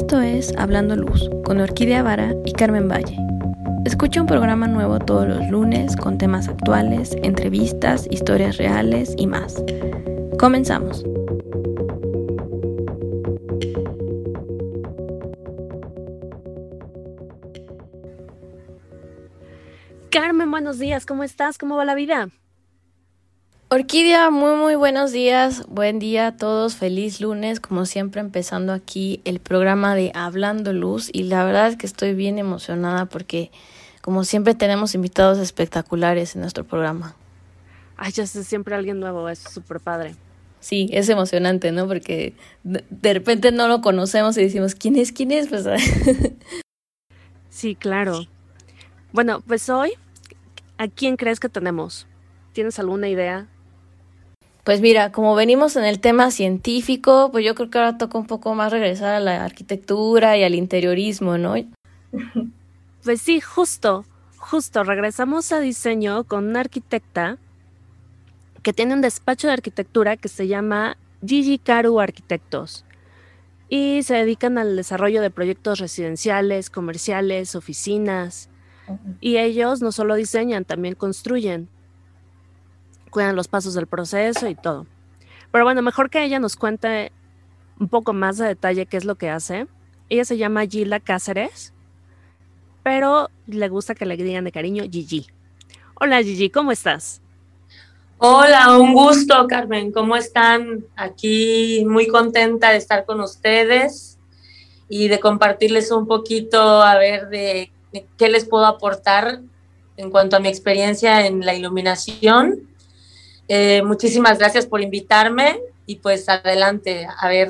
Esto es Hablando Luz con Orquídea Vara y Carmen Valle. Escucha un programa nuevo todos los lunes con temas actuales, entrevistas, historias reales y más. Comenzamos. Carmen, buenos días, ¿cómo estás? ¿Cómo va la vida? Orquídea, muy muy buenos días, buen día a todos, feliz lunes, como siempre empezando aquí el programa de Hablando Luz y la verdad es que estoy bien emocionada porque como siempre tenemos invitados espectaculares en nuestro programa. Ay, ya sé, siempre alguien nuevo, es súper padre. Sí, es emocionante, ¿no? Porque de repente no lo conocemos y decimos, ¿quién es? ¿Quién es? Pues, sí, claro. Bueno, pues hoy, ¿a quién crees que tenemos? ¿Tienes alguna idea? Pues mira, como venimos en el tema científico, pues yo creo que ahora toca un poco más regresar a la arquitectura y al interiorismo, ¿no? Pues sí, justo, justo, regresamos a diseño con una arquitecta que tiene un despacho de arquitectura que se llama Gigi Karu Arquitectos y se dedican al desarrollo de proyectos residenciales, comerciales, oficinas. Y ellos no solo diseñan, también construyen cuidan los pasos del proceso y todo. Pero bueno, mejor que ella nos cuente un poco más de detalle qué es lo que hace. Ella se llama Gila Cáceres, pero le gusta que le digan de cariño Gigi. Hola Gigi, ¿cómo estás? Hola, un gusto, Carmen. ¿Cómo están? Aquí muy contenta de estar con ustedes y de compartirles un poquito, a ver, de qué les puedo aportar en cuanto a mi experiencia en la iluminación eh, muchísimas gracias por invitarme y pues adelante, a ver.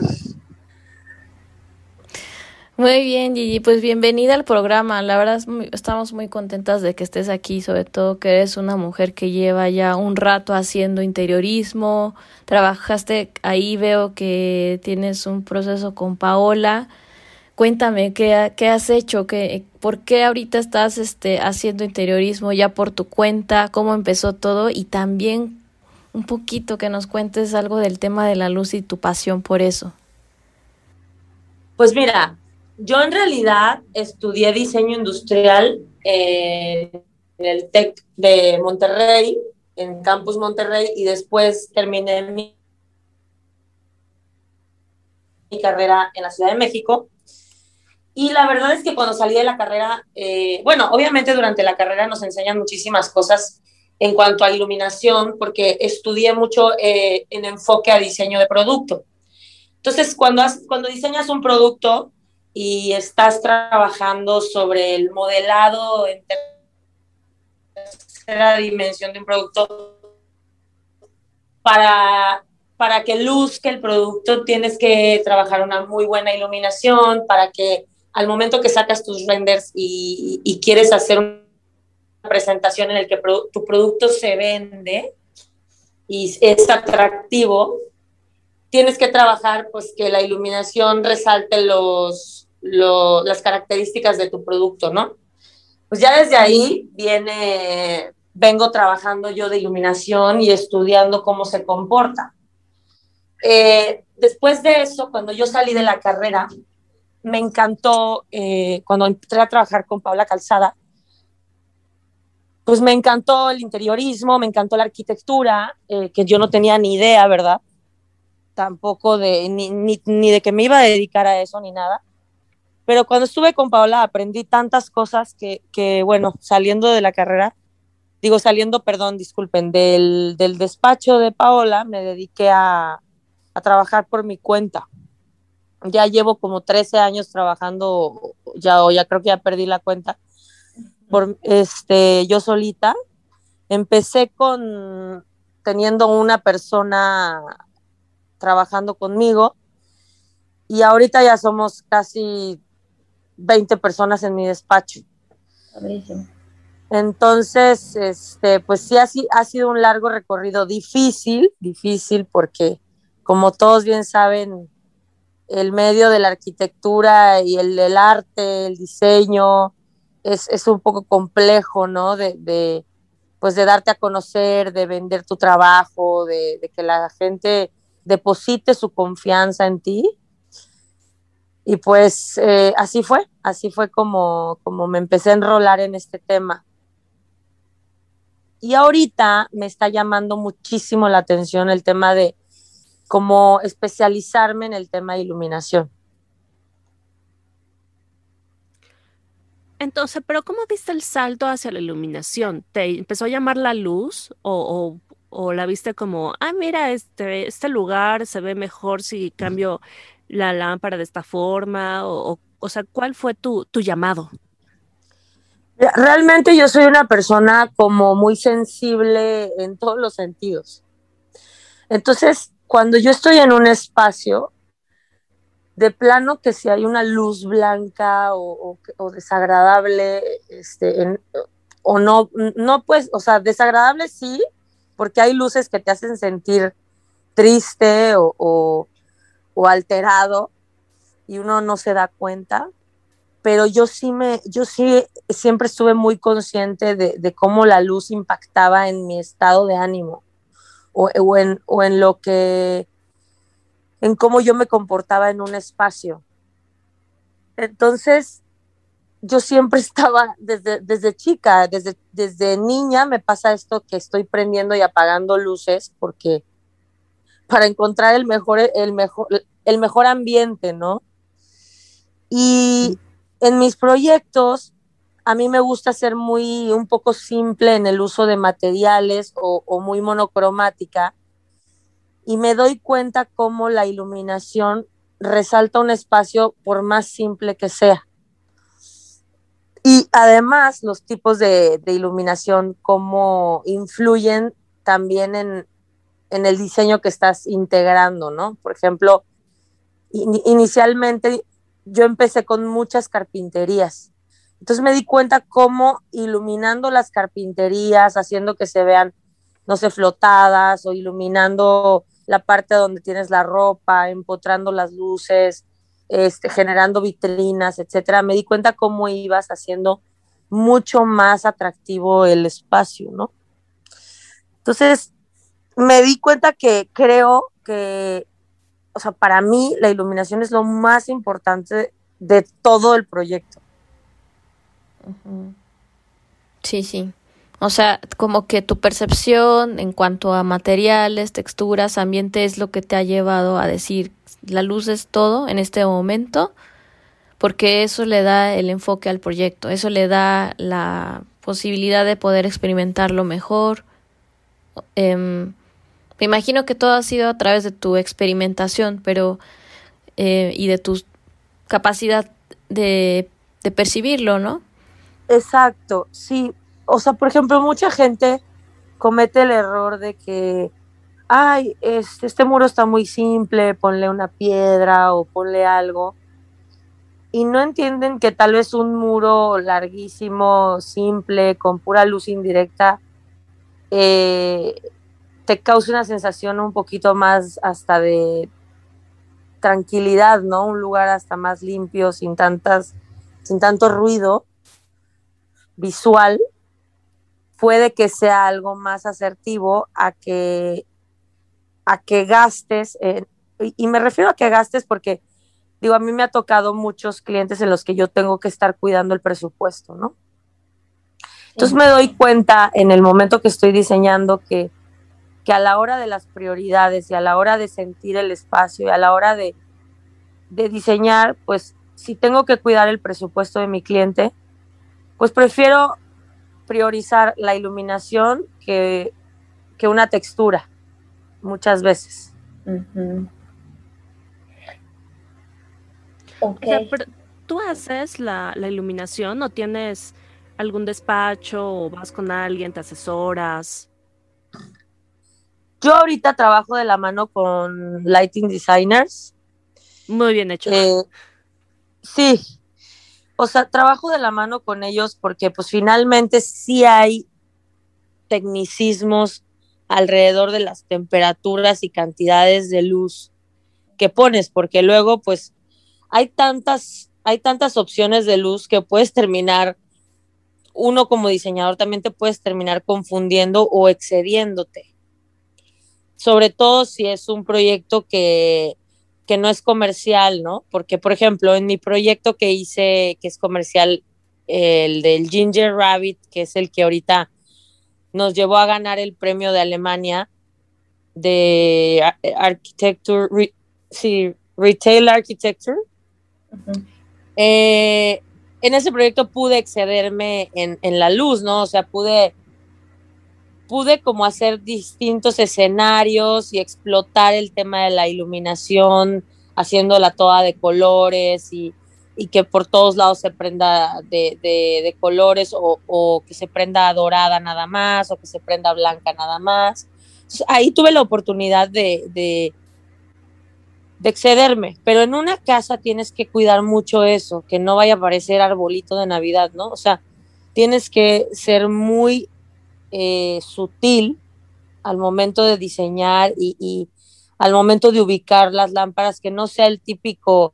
Muy bien, Gigi, pues bienvenida al programa. La verdad estamos muy contentas de que estés aquí, sobre todo que eres una mujer que lleva ya un rato haciendo interiorismo. Trabajaste ahí, veo que tienes un proceso con Paola. Cuéntame, ¿qué, qué has hecho? ¿Qué, ¿Por qué ahorita estás este, haciendo interiorismo ya por tu cuenta? ¿Cómo empezó todo? Y también un poquito que nos cuentes algo del tema de la luz y tu pasión por eso. Pues mira, yo en realidad estudié diseño industrial en el TEC de Monterrey, en Campus Monterrey, y después terminé mi, carrera en la Ciudad de México. Y la verdad es que cuando salí de la carrera, eh, bueno, obviamente durante la carrera nos enseñan muchísimas cosas en cuanto a iluminación, porque estudié mucho eh, en enfoque a diseño de producto. Entonces, cuando, cuando diseñas un producto y estás trabajando sobre el modelado en tercera dimensión de un producto, para, para que luzca el producto tienes que trabajar una muy buena iluminación, para que al momento que sacas tus renders y, y quieres hacer un presentación en el que tu producto se vende y es atractivo, tienes que trabajar pues que la iluminación resalte los, las características de tu producto, ¿no? Pues ya desde ahí viene, vengo trabajando yo de iluminación y estudiando cómo se comporta. Eh, después de eso, cuando yo salí de la carrera, me encantó, eh, cuando entré a trabajar con Paula Calzada, pues me encantó el interiorismo, me encantó la arquitectura, eh, que yo no tenía ni idea, ¿verdad? Tampoco de, ni, ni, de que me iba a dedicar a eso ni nada. Pero cuando estuve con Paola aprendí tantas cosas que, que bueno, saliendo de la carrera, digo saliendo, perdón, disculpen, del, del despacho de Paola, me dediqué a, a trabajar por mi cuenta. Ya llevo como 13 años trabajando, ya, o ya creo que ya perdí la cuenta, por este, yo solita. Empecé con teniendo una persona trabajando conmigo y ahorita ya somos casi 20 personas en mi despacho. Entonces, este, pues sí ha, ha sido un largo recorrido difícil, difícil porque como todos bien saben, el medio de la arquitectura y el del arte, el diseño, es, un poco complejo, ¿no? De, pues de darte a conocer, de vender tu trabajo, de, que la gente deposite su confianza en ti. y pues eh, así fue, así fue como, como me empecé a enrolar en este tema. Y ahorita me está llamando muchísimo la atención el tema de cómo especializarme en el tema de iluminación. Entonces, pero ¿cómo viste el salto hacia la iluminación? ¿Te empezó a llamar la luz o, o, la viste como, ah, mira, este, este lugar se ve mejor si cambio la lámpara de esta forma? O, o sea, ¿cuál fue tu, tu llamado? Realmente yo soy una persona como muy sensible en todos los sentidos. Entonces, cuando yo estoy en un espacio, de plano que si hay una luz blanca o, desagradable, este, o no, no pues, o sea, desagradable sí, porque hay luces que te hacen sentir triste o, o alterado y uno no se da cuenta, pero yo sí me, yo sí siempre estuve muy consciente de, cómo la luz impactaba en mi estado de ánimo o, o, en, o en lo que, en cómo yo me comportaba en un espacio. Entonces, yo siempre estaba desde, desde chica, desde, desde niña me pasa esto que estoy prendiendo y apagando luces porque para encontrar el mejor, el mejor, el mejor ambiente, ¿no? Y en mis proyectos, a mí me gusta ser muy, un poco simple en el uso de materiales o, muy monocromática. Y me doy cuenta cómo la iluminación resalta un espacio por más simple que sea. Y además los tipos de, iluminación, cómo influyen también en, el diseño que estás integrando, ¿no? Por ejemplo, inicialmente yo empecé con muchas carpinterías. Entonces me di cuenta cómo iluminando las carpinterías, haciendo que se vean, no sé, flotadas o iluminando la parte donde tienes la ropa, empotrando las luces, este, generando vitrinas, etcétera, me di cuenta cómo ibas haciendo mucho más atractivo el espacio, ¿no? Entonces, me di cuenta que creo que o sea, para mí la iluminación es lo más importante de todo el proyecto. Sí, sí. O sea, como que tu percepción en cuanto a materiales, texturas, ambiente es lo que te ha llevado a decir la luz es todo en este momento, porque eso le da el enfoque al proyecto, eso le da la posibilidad de poder experimentarlo mejor. Eh, me imagino que todo ha sido a través de tu experimentación, pero eh, y de tu capacidad de percibirlo, ¿no? Exacto, sí. O sea, por ejemplo, mucha gente comete el error de que, ay, este, este muro está muy simple, ponle una piedra o ponle algo. Y no entienden que tal vez un muro larguísimo, simple, con pura luz indirecta, eh, te causa una sensación un poquito más hasta de tranquilidad, ¿no? Un lugar hasta más limpio, sin tantas, sin tanto ruido visual, puede que sea algo más asertivo a que a que gastes, y me refiero a que gastes porque, digo, a mí me ha tocado muchos clientes en los que yo tengo que estar cuidando el presupuesto, ¿no? Entonces me doy cuenta en el momento que estoy diseñando que que a la hora de las prioridades y a la hora de sentir el espacio y a la hora de, diseñar, pues si tengo que cuidar el presupuesto de mi cliente, pues prefiero priorizar la iluminación que, una textura, muchas veces. ¿Tú haces la, la, iluminación o tienes algún despacho o vas con alguien, te asesoras? Yo ahorita trabajo de la mano con lighting designers. Muy bien hecho. Eh, sí, o sea, trabajo de la mano con ellos porque pues finalmente sí hay tecnicismos alrededor de las temperaturas y cantidades de luz que pones, porque luego pues hay tantas, hay tantas opciones de luz que puedes terminar, uno como diseñador también te puedes terminar confundiendo o excediéndote. Sobre todo si es un proyecto que, que no es comercial, ¿no? Porque, por ejemplo, en mi proyecto que hice, que es comercial, el del Ginger Rabbit, que es el que ahorita nos llevó a ganar el premio de Alemania de Architecture, sí, Retail Architecture. Eh, en ese proyecto pude excederme en, en, la luz, ¿no? O sea, pude, pude como hacer distintos escenarios y explotar el tema de la iluminación, haciéndola toda de colores y, y que por todos lados se prenda de, de, colores o, o, que se prenda dorada nada más o que se prenda blanca nada más. Ahí tuve la oportunidad de, de, de excederme, pero en una casa tienes que cuidar mucho eso, que no vaya a parecer arbolito de Navidad, ¿no? O sea, tienes que ser muy eh, sutil al momento de diseñar y, y, al momento de ubicar las lámparas, que no sea el típico,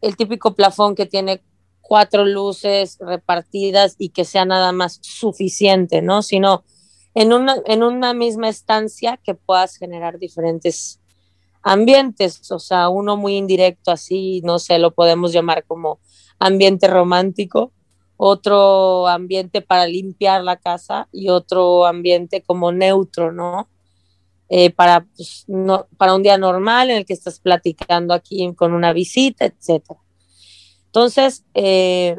el típico plafón que tiene cuatro luces repartidas y que sea nada más suficiente, ¿no? Sino en una, en una misma estancia que puedas generar diferentes ambientes, o sea, uno muy indirecto así, no sé, lo podemos llamar como ambiente romántico, otro ambiente para limpiar la casa y otro ambiente como neutro, ¿no? Eh, para, pues, para un día normal en el que estás platicando aquí con una visita, etc. Entonces, eh,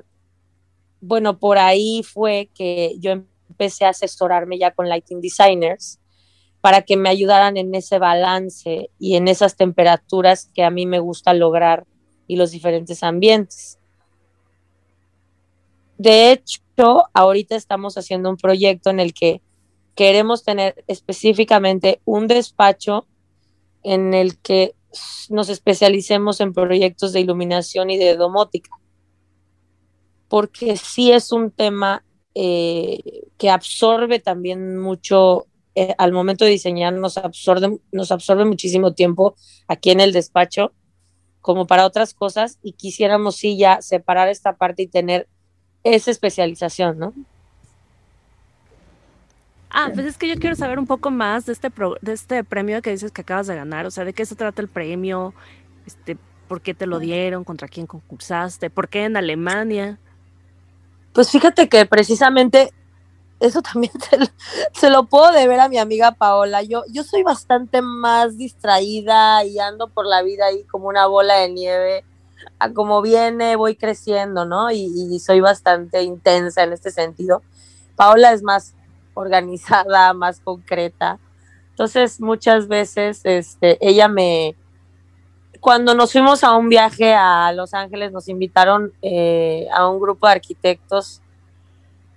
bueno, por ahí fue que yo empecé a asesorarme ya con lighting designers para que me ayudaran en ese balance y en esas temperaturas que a mí me gusta lograr y los diferentes ambientes. De hecho, ahorita estamos haciendo un proyecto en el que queremos tener específicamente un despacho en el que nos especialicemos en proyectos de iluminación y de domótica, porque sí es un tema eh, que absorbe también mucho eh, al momento de diseñar nos absorbe, nos absorbe muchísimo tiempo aquí en el despacho como para otras cosas y quisiéramos sí ya separar esta parte y tener esa especialización, ¿no? Ah, pues es que yo quiero saber un poco más de este, pro, de este premio que dices que acabas de ganar, o sea, de qué se trata el premio, este, por qué te lo dieron, contra quién concursaste, por qué en Alemania. Pues fíjate que precisamente eso también se lo, se lo, puedo deber a mi amiga Paola. Yo, yo soy bastante más distraída y ando por la vida ahí como una bola de nieve. A como viene, voy creciendo, ¿no? Y, y soy bastante intensa en este sentido. Paola es más organizada, más concreta. Entonces, muchas veces, este, ella me, cuando nos fuimos a un viaje a Los Ángeles, nos invitaron eh, a un grupo de arquitectos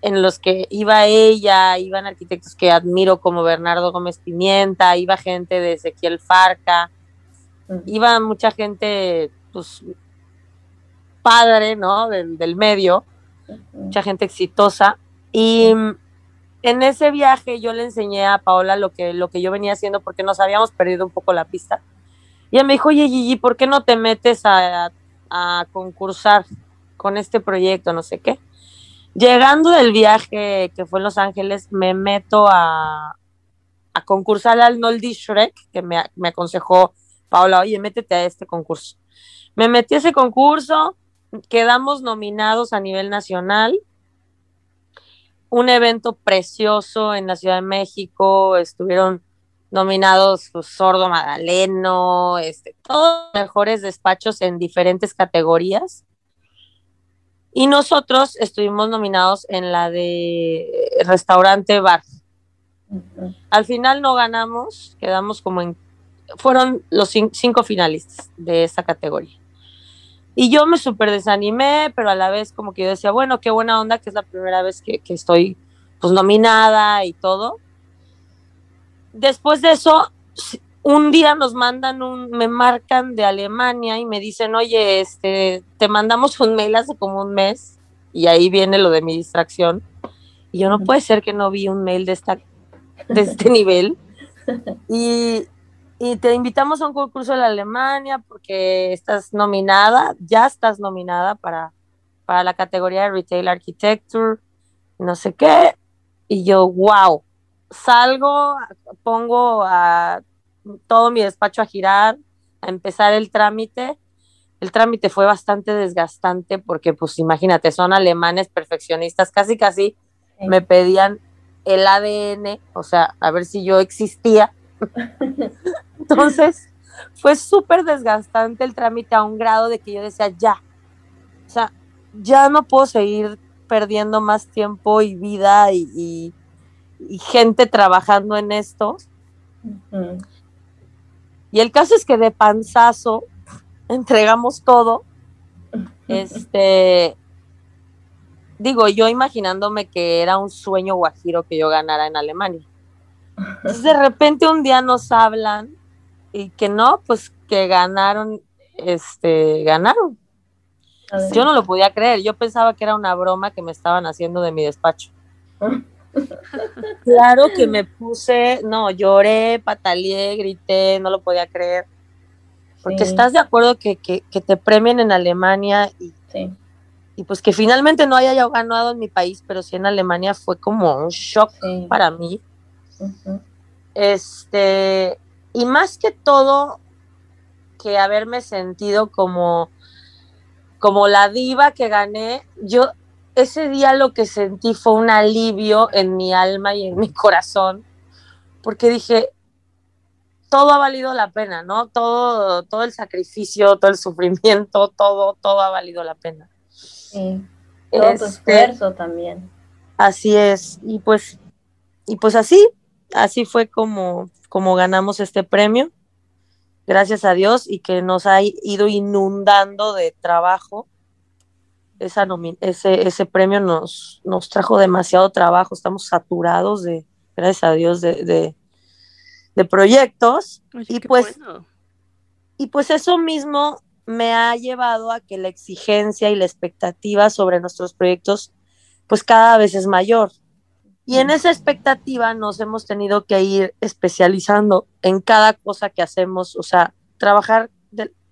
en los que iba ella, iban arquitectos que admiro como Bernardo Gómez Pimienta, iba gente de Ezequiel Farca, iba mucha gente, pues, padre, ¿no? Del, del medio, mucha gente exitosa. Y en ese viaje yo le enseñé a Paola lo que, lo que yo venía haciendo porque nos habíamos perdido un poco la pista. Y ella me dijo, oye Gigi, ¿por qué no te metes a, a concursar con este proyecto? No sé qué. Llegando del viaje que fue en Los Ángeles, me meto a, a concursar al Noldi Shrek, que me, me, aconsejó Paula, oye, métete a este concurso. Me metí a ese concurso, quedamos nominados a nivel nacional, un evento precioso en la Ciudad de México, estuvieron nominados pues, Sordo Madaleno, este, todos los mejores despachos en diferentes categorías. Y nosotros estuvimos nominados en la de restaurante bar. Al final no ganamos, quedamos como en... Fueron los cinco finalistas de esa categoría. Y yo me súper desanimé, pero a la vez como que yo decía, bueno, qué buena onda, que es la primera vez que, que estoy pues nominada y todo. Después de eso, un día nos mandan un, me marcan de Alemania y me dicen, oye, este, te mandamos un mail hace como un mes y ahí viene lo de mi distracción. Y yo no puede ser que no vi un mail de, esta, de este nivel. Y, y te invitamos a un concurso de la Alemania porque estás nominada, ya estás nominada para, para la categoría de Retail Architecture, no sé qué. Y yo, wow, salgo, pongo a todo mi despacho a girar, a empezar el trámite. El trámite fue bastante desgastante porque, pues imagínate, son alemanes perfeccionistas, casi casi me pedían el ADN, o sea, a ver si yo existía. Entonces, fue súper desgastante el trámite a un grado de que yo decía, ya, o sea, ya no puedo seguir perdiendo más tiempo y vida y, gente trabajando en esto. Y el caso es que de panzazo entregamos todo. Este, digo, yo imaginándome que era un sueño guajiro que yo ganara en Alemania. Entonces de repente un día nos hablan y que no, pues que ganaron, este, ganaron. Yo no lo podía creer, yo pensaba que era una broma que me estaban haciendo de mi despacho. claro que me puse, no, lloré, pataleé, grité, no lo podía creer. Porque estás de acuerdo que, te premien en Alemania y, y pues que finalmente no haya ganado en mi país, pero sí en Alemania fue como un shock para mí. Este, y más que todo, que haberme sentido como, como la diva que gané, yo ese día lo que sentí fue un alivio en mi alma y en mi corazón, porque dije, todo ha valido la pena, ¿no? Todo, todo el sacrificio, todo el sufrimiento, todo, todo ha valido la pena. Sí, todo tu este, esfuerzo también. Así es, y pues, y pues así, así fue como, como ganamos este premio, gracias a Dios, y que nos ha ido inundando de trabajo. Esa ese, ese premio nos, nos trajo demasiado trabajo, estamos saturados de, gracias a Dios, de, de, proyectos. y pues, y pues eso mismo me ha llevado a que la exigencia y la expectativa sobre nuestros proyectos pues cada vez es mayor. Y en esa expectativa nos hemos tenido que ir especializando en cada cosa que hacemos, o sea, trabajar,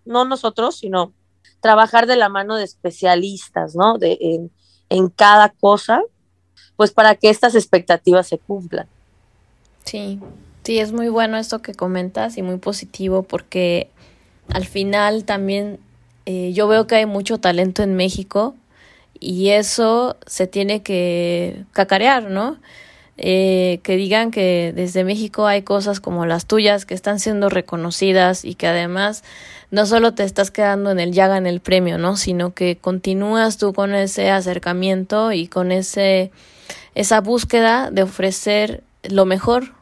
no nosotros, sino trabajar de la mano de especialistas, ¿no? De, en, en cada cosa, pues para que estas expectativas se cumplan. Sí, sí, es muy bueno esto que comentas y muy positivo porque al final también eh, yo veo que hay mucho talento en México y eso se tiene que cacarear, ¿no? Eh, que digan que desde México hay cosas como las tuyas que están siendo reconocidas y que además no solo te estás quedando en el ya en el premio, ¿no? Sino que continúas tú con ese acercamiento y con ese esa búsqueda de ofrecer lo mejor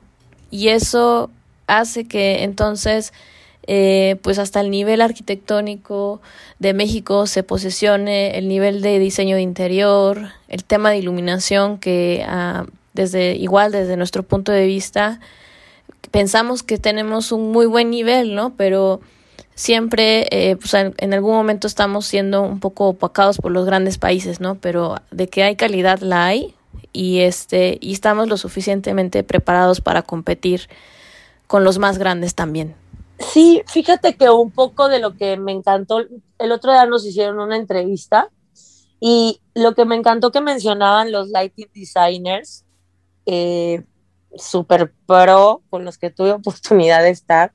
y eso hace que entonces eh, pues hasta el nivel arquitectónico de México se posesione, el nivel de diseño de interior, el tema de iluminación que ah, desde igual desde nuestro punto de vista pensamos que tenemos un muy buen nivel, ¿no? Pero siempre eh, pues en algún momento estamos siendo un poco opacados por los grandes países, ¿no? Pero de que hay calidad la hay y este y estamos lo suficientemente preparados para competir con los más grandes también. Sí, fíjate que un poco de lo que me encantó, el otro día nos hicieron una entrevista y lo que me encantó que mencionaban los lighting designers, eh, super pro, con los que tuve oportunidad de estar,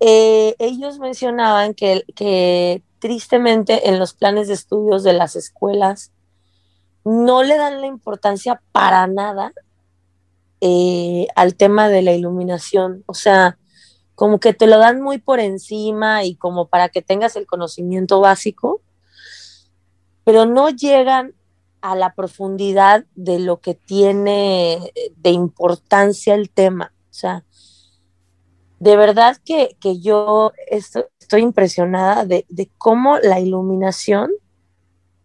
eh, ellos mencionaban que, tristemente en los planes de estudios de las escuelas no le dan la importancia para nada eh, al tema de la iluminación. O sea, como que te lo dan muy por encima y como para que tengas el conocimiento básico, pero no llegan a la profundidad de lo que tiene de importancia el tema. O sea, de verdad que, yo estoy, impresionada de, cómo la iluminación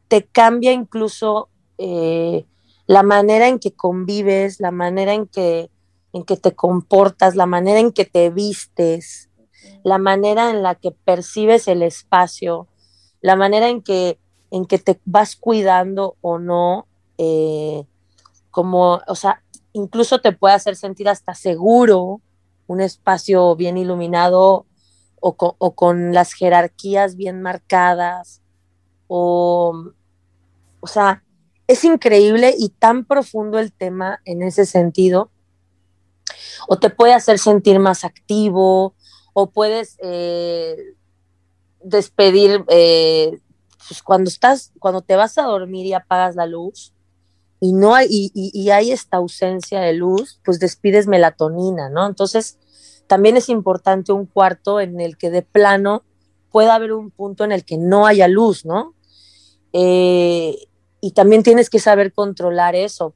te cambia incluso eh, la manera en que convives, la manera en que en que te comportas, la manera en que te vistes, la manera en la que percibes el espacio, la manera en que, en que te vas cuidando o no, eh, como, o sea, incluso te puede hacer sentir hasta seguro un espacio bien iluminado o con, o con las jerarquías bien marcadas, o, o sea, es increíble y tan profundo el tema en ese sentido o te puede hacer sentir más activo, o puedes eh, despedir, eh, pues cuando estás, cuando te vas a dormir y apagas la luz y no hay, y, y hay esta ausencia de luz, pues despides melatonina, ¿no? Entonces, también es importante un cuarto en el que de plano pueda haber un punto en el que no haya luz, ¿no? Eh, y también tienes que saber controlar eso.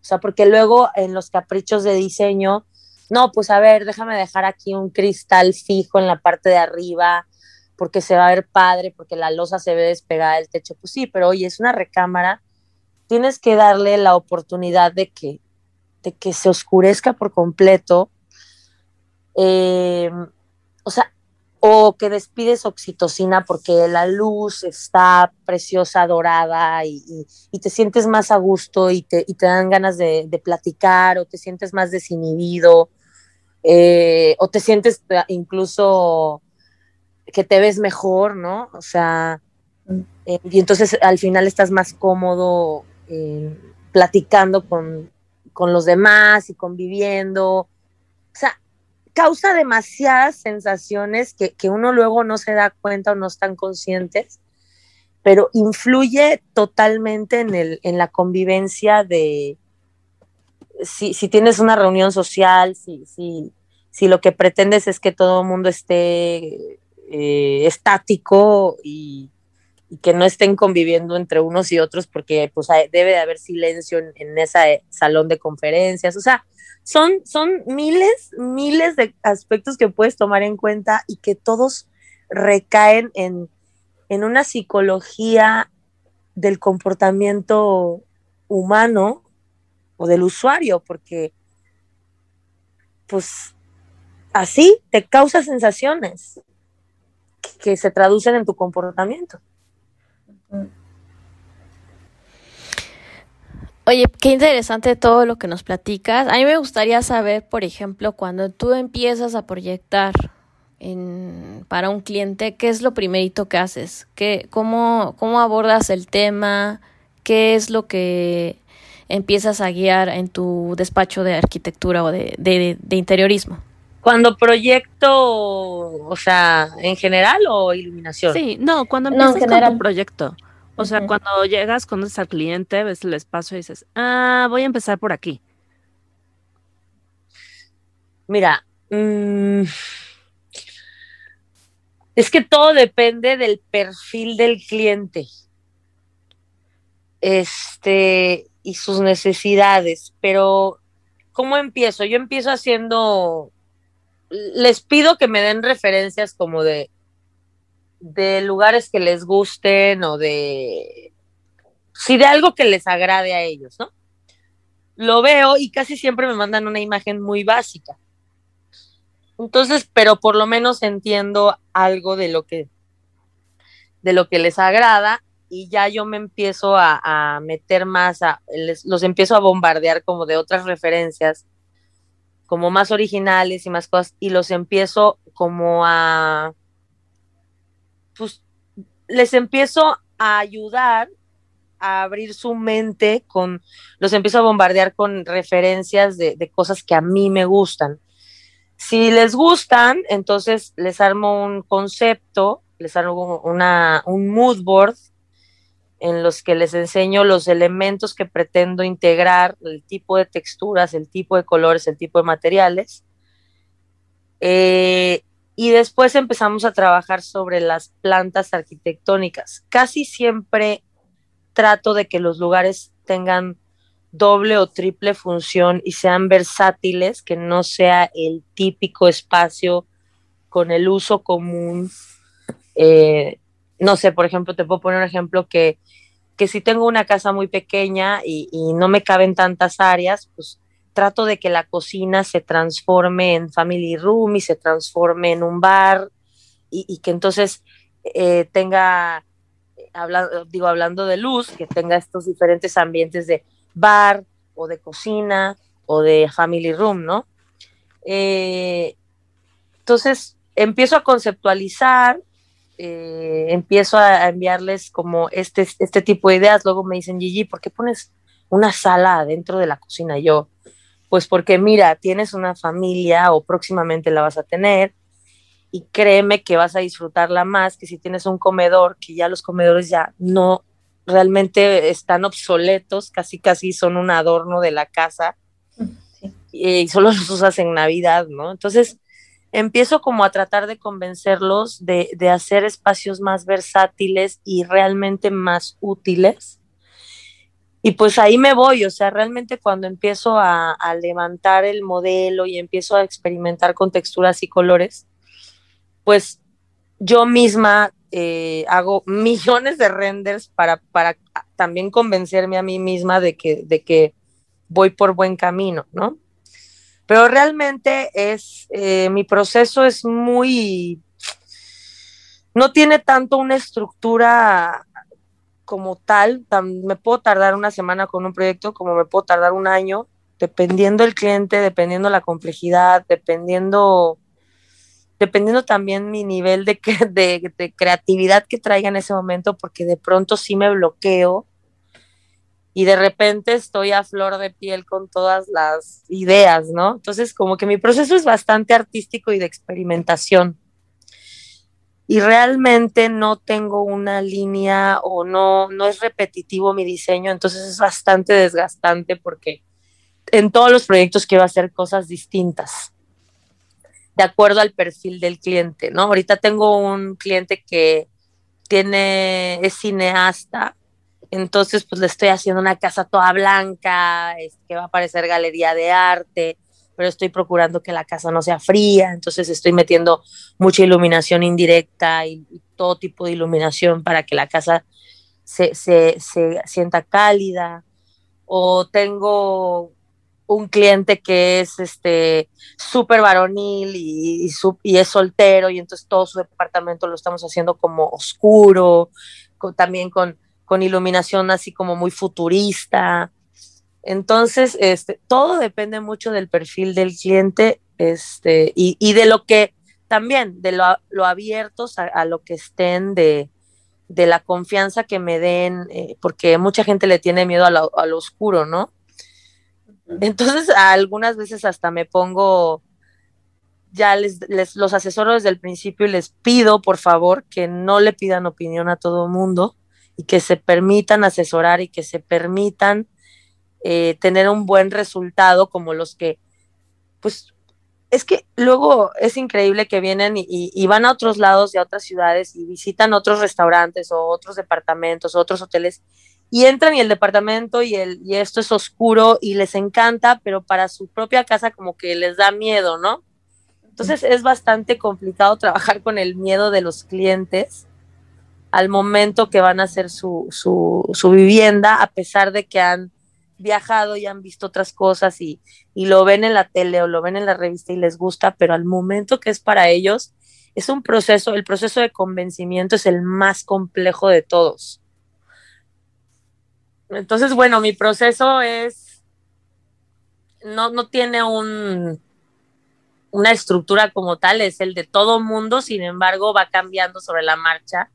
O sea, porque luego en los caprichos de diseño, no, pues a ver, déjame dejar aquí un cristal fijo en la parte de arriba, porque se va a ver padre, porque la losa se ve despegada del techo. Pues sí, pero oye, es una recámara, tienes que darle la oportunidad de que, de que se oscurezca por completo. Eh, o sea, o que despides oxitocina porque la luz está preciosa, dorada y, te sientes más a gusto y te, dan ganas de, platicar o te sientes más desinhibido eh, o te sientes incluso que te ves mejor, ¿no? O sea, eh, y entonces al final estás más cómodo eh, platicando con, con los demás y conviviendo. O sea, causa demasiadas sensaciones que, uno luego no se da cuenta o no están conscientes, pero influye totalmente en, el, en la convivencia de, si, tienes una reunión social, si, si, si lo que pretendes es que todo el mundo esté eh, estático y, que no estén conviviendo entre unos y otros porque pues debe de haber silencio en, en ese salón de conferencias, o sea, son, son miles, miles de aspectos que puedes tomar en cuenta y que todos recaen en, una psicología del comportamiento humano o del usuario, porque pues así te causa sensaciones que se traducen en tu comportamiento. Oye, qué interesante todo lo que nos platicas. A mí me gustaría saber, por ejemplo, cuando tú empiezas a proyectar para un cliente, ¿qué es lo primerito que haces? ¿Qué, cómo, ¿Cómo abordas el tema? ¿Qué es lo que empiezas a guiar en tu despacho de arquitectura o de, de interiorismo? Cuando proyecto, o sea, en general o iluminación. Sí, no, cuando empiezas con tu proyecto. O sea, cuando llegas, conoces al cliente, ves el espacio y dices, ah, voy a empezar por aquí. Mira, mm, es que todo depende del perfil del cliente. Este, y sus necesidades, pero ¿cómo empiezo? Yo empiezo haciendo, les pido que me den referencias como de de lugares que les gusten o de, sí, de algo que les agrade a ellos, ¿no? Lo veo y casi siempre me mandan una imagen muy básica. Entonces, pero por lo menos entiendo algo de lo que, de lo que les agrada y ya yo me empiezo a, meter más, a, los empiezo a bombardear como de otras referencias, como más originales y más cosas, y los empiezo como a, pues les empiezo a ayudar a abrir su mente con, los empiezo a bombardear con referencias de, cosas que a mí me gustan. Si les gustan, entonces les armo un concepto, les armo una, un mood board en los que les enseño los elementos que pretendo integrar, el tipo de texturas, el tipo de colores, el tipo de materiales. Eh, y después empezamos a trabajar sobre las plantas arquitectónicas. Casi siempre trato de que los lugares tengan doble o triple función y sean versátiles, que no sea el típico espacio con el uso común. Eh, no sé, por ejemplo, te puedo poner un ejemplo que, que si tengo una casa muy pequeña y, y no me caben tantas áreas, pues trato de que la cocina se transforme en family room y se transforme en un bar y, que entonces eh, tenga, digo, hablando de luz, que tenga estos diferentes ambientes de bar o de cocina o de family room, ¿no? Eh, entonces empiezo a conceptualizar, eh, empiezo a enviarles como este, este tipo de ideas, luego me dicen, Gigi, ¿por qué pones una sala dentro de la cocina? Y yo, pues porque mira, tienes una familia o próximamente la vas a tener y créeme que vas a disfrutarla más que si tienes un comedor, que ya los comedores ya no realmente están obsoletos, casi casi son un adorno de la casa y solo los usas en Navidad, ¿no? Entonces empiezo como a tratar de convencerlos de, de hacer espacios más versátiles y realmente más útiles. Y pues ahí me voy, o sea, realmente cuando empiezo a, levantar el modelo y empiezo a experimentar con texturas y colores, pues yo misma eh, hago millones de renders para, para también convencerme a mí misma de que, de que voy por buen camino, ¿no? Pero realmente es, eh, mi proceso es muy, no tiene tanto una estructura como tal, me puedo tardar una semana con un proyecto como me puedo tardar un año, dependiendo el cliente, dependiendo la complejidad, dependiendo dependiendo también mi nivel de, creatividad que traiga en ese momento, porque de pronto sí me bloqueo y de repente estoy a flor de piel con todas las ideas, ¿no? Entonces, como que mi proceso es bastante artístico y de experimentación. Y realmente no tengo una línea o no, no es repetitivo mi diseño, entonces es bastante desgastante porque en todos los proyectos quiero hacer cosas distintas de acuerdo al perfil del cliente, ¿no? Ahorita tengo un cliente que tiene, es cineasta, entonces pues le estoy haciendo una casa toda blanca, que va a parecer galería de arte, pero estoy procurando que la casa no sea fría, entonces estoy metiendo mucha iluminación indirecta y, y todo tipo de iluminación para que la casa se, se, se sienta cálida. O tengo un cliente que es este súper varonil y, y, es soltero y entonces todo su departamento lo estamos haciendo como oscuro, también con, con, iluminación así como muy futurista. Entonces, este, todo depende mucho del perfil del cliente este, y, y de lo que también, de lo, lo abiertos a, a, lo que estén de, de la confianza que me den, eh, porque mucha gente le tiene miedo a lo, a lo oscuro, ¿no? Entonces, algunas veces hasta me pongo, ya les, les, los asesoro desde el principio y les pido, por favor, que no le pidan opinión a todo el mundo y que se permitan asesorar y que se permitan eh, tener un buen resultado como los que, pues, es que luego es increíble que vienen y, y, van a otros lados y a otras ciudades y visitan otros restaurantes o otros departamentos, o otros hoteles y entran y el departamento y, el, y esto es oscuro y les encanta, pero para su propia casa como que les da miedo, ¿no? Entonces es bastante complicado trabajar con el miedo de los clientes al momento que van a hacer su, su, su vivienda, a pesar de que han viajado y han visto otras cosas y, y lo ven en la tele o lo ven en la revista y les gusta, pero al momento que es para ellos, es un proceso, el proceso de convencimiento es el más complejo de todos. Entonces, bueno, mi proceso es, no, no tiene un, una estructura como tal, es el de todo mundo, sin embargo, va cambiando sobre la marcha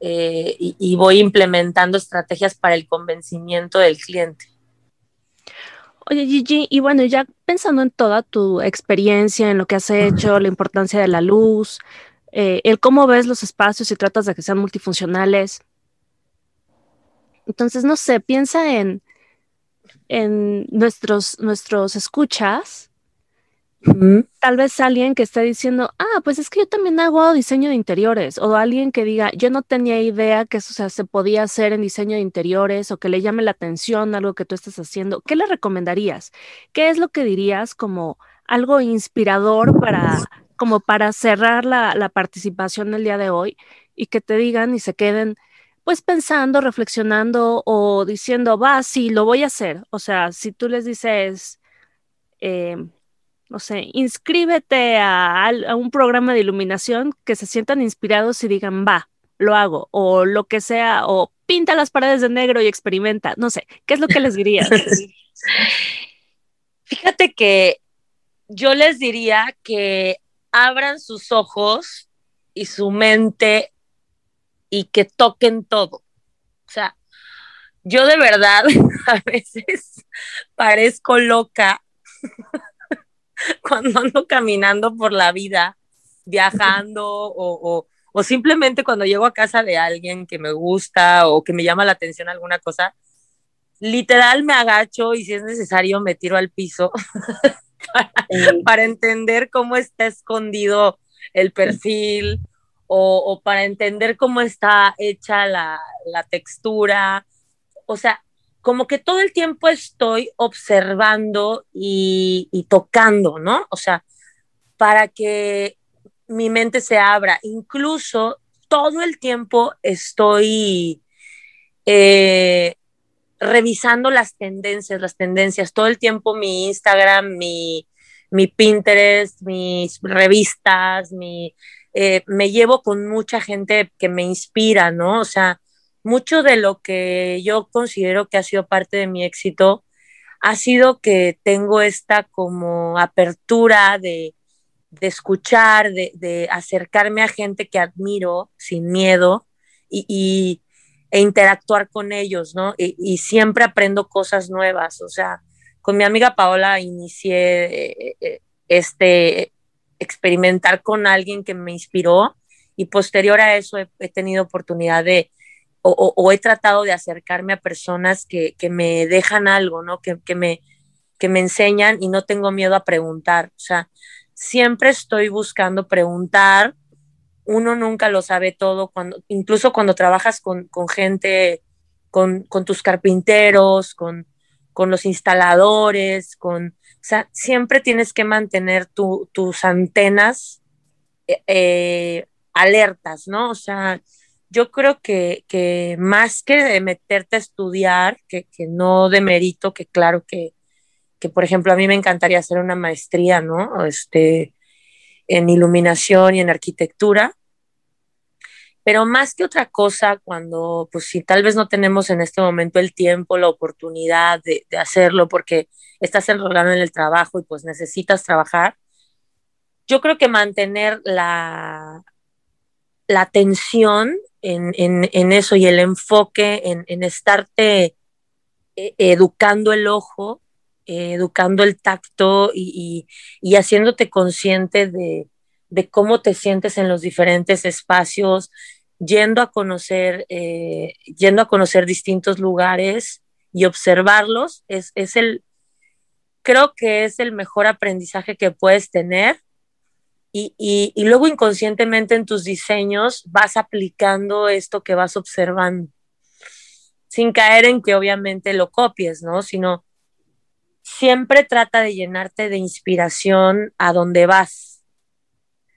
eh, y, voy implementando estrategias para el convencimiento del cliente. Oye, Gigi, y bueno, ya pensando en toda tu experiencia, en lo que has hecho, la importancia de la luz, eh, el cómo ves los espacios y tratas de que sean multifuncionales, entonces, no sé, piensa en, en nuestros, nuestros escuchas. Tal vez alguien que esté diciendo, ah, pues es que yo también hago diseño de interiores, o alguien que diga, yo no tenía idea que eso o sea, se podía hacer en diseño de interiores, o que le llame la atención algo que tú estás haciendo. ¿Qué le recomendarías? ¿Qué es lo que dirías como algo inspirador para, como para cerrar la, la participación del día de hoy y que te digan y se queden pues pensando, reflexionando o diciendo, va, sí, lo voy a hacer. O sea, si tú les dices, eh, no sé, inscríbete a, un programa de iluminación, que se sientan inspirados y digan, va, lo hago, o lo que sea, o pinta las paredes de negro y experimenta, no sé, ¿qué es lo que les dirías? Fíjate que yo les diría que abran sus ojos y su mente y que toquen todo. O sea, yo de verdad a veces parezco loca cuando ando caminando por la vida viajando o, o, simplemente cuando llego a casa de alguien que me gusta o que me llama la atención alguna cosa, literal me agacho y si es necesario me tiro al piso para, entender cómo está escondido el perfil o, para entender cómo está hecha la, la textura. O sea, como que todo el tiempo estoy observando y, tocando, ¿no? O sea, para que mi mente se abra. Incluso todo el tiempo estoy eh, revisando las tendencias, las tendencias. Todo el tiempo mi Instagram, mi, mi Pinterest, mis revistas, eh, me llevo con mucha gente que me inspira, ¿no? O sea, mucho de lo que yo considero que ha sido parte de mi éxito ha sido que tengo esta como apertura de, escuchar, de, acercarme a gente que admiro sin miedo y, e interactuar con ellos, ¿no? Y, siempre aprendo cosas nuevas, o sea, con mi amiga Paola inicié eh, eh, este experimentar con alguien que me inspiró y posterior a eso he tenido oportunidad de, o, he tratado de acercarme a personas que, me dejan algo, ¿no? Que, me, que me enseñan y no tengo miedo a preguntar. O sea, siempre estoy buscando preguntar. Uno nunca lo sabe todo, cuando, incluso cuando trabajas con, gente, con, tus carpinteros, con, los instaladores, con, o sea, siempre tienes que mantener tus antenas eh, eh, alertas, ¿no? O sea, yo creo que, más que de meterte a estudiar, que, no de mérito, que claro que, por ejemplo, a mí me encantaría hacer una maestría, ¿no? Este, en iluminación y en arquitectura, pero más que otra cosa, cuando, pues si tal vez no tenemos en este momento el tiempo, la oportunidad de, de hacerlo porque estás enrolado en el trabajo y pues necesitas trabajar, yo creo que mantener la, la atención en, eso y el enfoque en, estarte eh, educando el ojo, eh, educando el tacto y, haciéndote consciente de, cómo te sientes en los diferentes espacios, yendo a conocer, eh, yendo a conocer distintos lugares y observarlos, es, es el, creo que es el mejor aprendizaje que puedes tener y, luego inconscientemente en tus diseños vas aplicando esto que vas observando, sin caer en que obviamente lo copies, ¿no? Sino siempre trata de llenarte de inspiración a donde vas.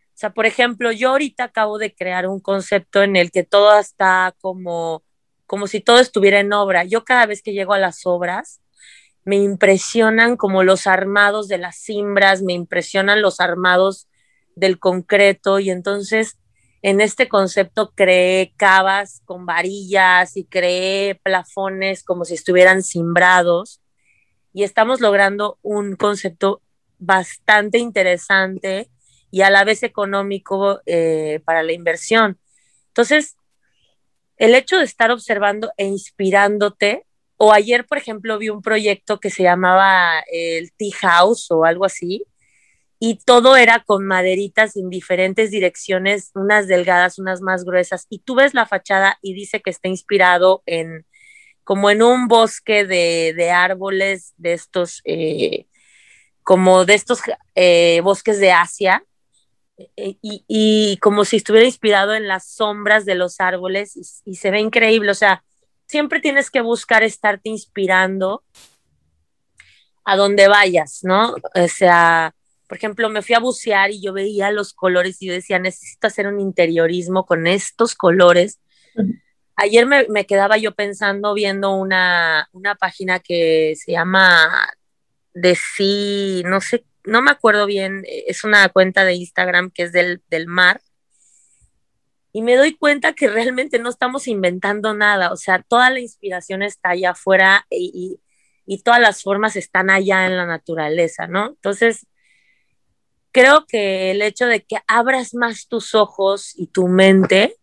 O sea, por ejemplo, yo ahorita acabo de crear un concepto en el que todo está como, como si todo estuviera en obra. Yo cada vez que llego a las obras, me impresionan como los armados de las cimbras, me impresionan los armados del concreto y entonces en este concepto creé cavas con varillas y creé plafones como si estuvieran cimbrados y estamos logrando un concepto bastante interesante y a la vez económico eh, para la inversión. Entonces, el hecho de estar observando e inspirándote, o ayer, por ejemplo, vi un proyecto que se llamaba el Tea House o algo así, y todo era con maderitas en diferentes direcciones, unas delgadas, unas más gruesas, y tú ves la fachada y dice que está inspirado en como en un bosque de, árboles de estos, eh, como de estos eh, bosques de Asia, eh, y, como si estuviera inspirado en las sombras de los árboles, y, y se ve increíble, o sea, siempre tienes que buscar estarte inspirando a donde vayas, ¿no? O sea, por ejemplo, me fui a bucear y yo veía los colores y yo decía, necesito hacer un interiorismo con estos colores. Ayer me, quedaba yo pensando, viendo una, página que se llama de sí, no sé, no me acuerdo bien, es una cuenta de Instagram que es del, mar. Y me doy cuenta que realmente no estamos inventando nada, o sea, toda la inspiración está allá afuera y, y todas las formas están allá en la naturaleza, ¿no? Entonces, creo que el hecho de que abras más tus ojos y tu mente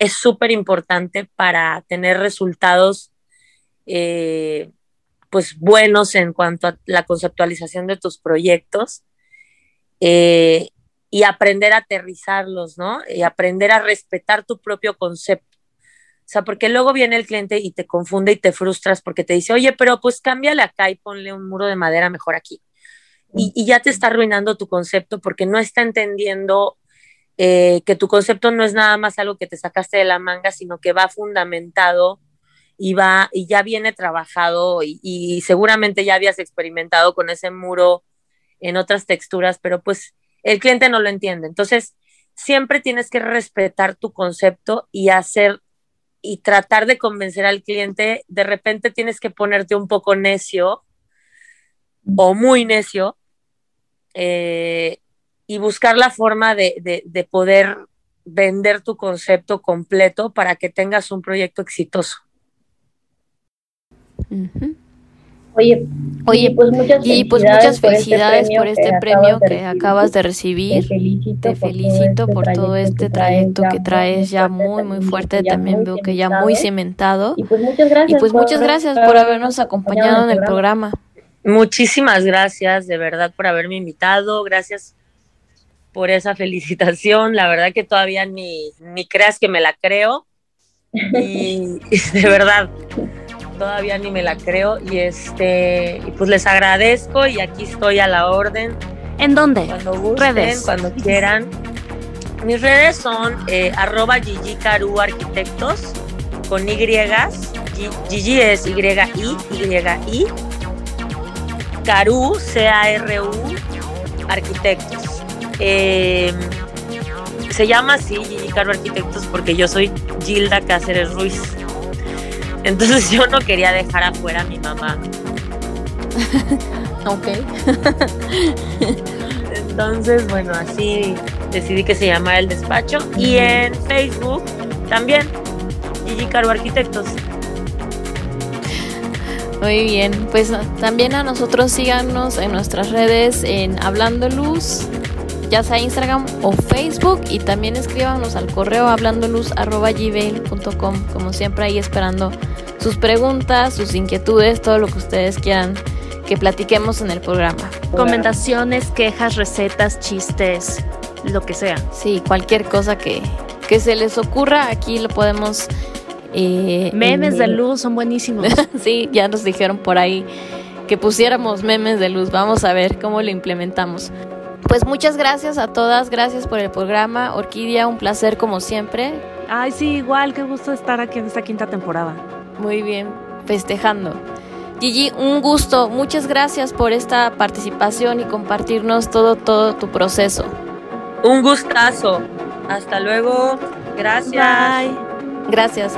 es súper importante para tener resultados eh, pues buenos en cuanto a la conceptualización de tus proyectos. Eh, y aprender a aterrizarlos, ¿no? Y aprender a respetar tu propio concepto. O sea, porque luego viene el cliente y te confunde y te frustras porque te dice, oye, pero pues cámbiale acá y ponle un muro de madera mejor aquí. Y, ya te está arruinando tu concepto porque no está entendiendo eh, que tu concepto no es nada más algo que te sacaste de la manga, sino que va fundamentado y va y ya viene trabajado y, y seguramente ya habías experimentado con ese muro en otras texturas, pero pues el cliente no lo entiende. Entonces, siempre tienes que respetar tu concepto y hacer y tratar de convencer al cliente, de repente tienes que ponerte un poco necio o muy necio eh, y buscar la forma de, de, de, poder vender tu concepto completo para que tengas un proyecto exitoso. Uh -huh. Oye, Oye, pues muchas y pues muchas felicidades por este premio, que, acabas de recibir. Te felicito, Te felicito por, todo este trayecto que traes ya muy, muy fuerte. También veo que ya muy cimentado. Y pues muchas gracias, y pues muchas gracias por habernos acompañado en el programa. Muchísimas gracias, de verdad, por haberme invitado. Gracias por esa felicitación. La verdad que todavía ni, ni creas que me la creo. Y de verdad, todavía ni me la creo y este pues les agradezco y aquí estoy a la orden. ¿En dónde? Cuando gusten, redes. cuando quieran. Mis redes son eh, arroba Gigi Caru Arquitectos con Y. Gigi es Y I Y I. Caru C A R U Arquitectos. Eh, se llama así Gigi Caru Arquitectos porque yo soy Gilda Cáceres Ruiz. Entonces yo no quería dejar afuera a mi mamá. ok. Entonces, bueno, así decidí que se llamara el despacho. Y en Facebook también, Gigi Caro Arquitectos. Muy bien, pues también a nosotros síganos en nuestras redes en Hablando Luz, ya sea Instagram o Facebook y también escríbanos al correo hablandoluz.gmail.com como siempre ahí esperando sus preguntas, sus inquietudes, todo lo que ustedes quieran que platiquemos en el programa. Recomendaciones, quejas, recetas, chistes, lo que sea. Sí, cualquier cosa que, que se les ocurra, aquí lo podemos... Eh, memes de luz son buenísimos. sí, ya nos dijeron por ahí que pusiéramos memes de luz. Vamos a ver cómo lo implementamos. Pues muchas gracias a todas, gracias por el programa. Orquídea, un placer como siempre. Ay, sí, igual, qué gusto estar aquí en esta quinta temporada. Muy bien, festejando. Gigi, un gusto. Muchas gracias por esta participación y compartirnos todo, todo tu proceso. Un gustazo. Hasta luego. Gracias. Bye. Gracias.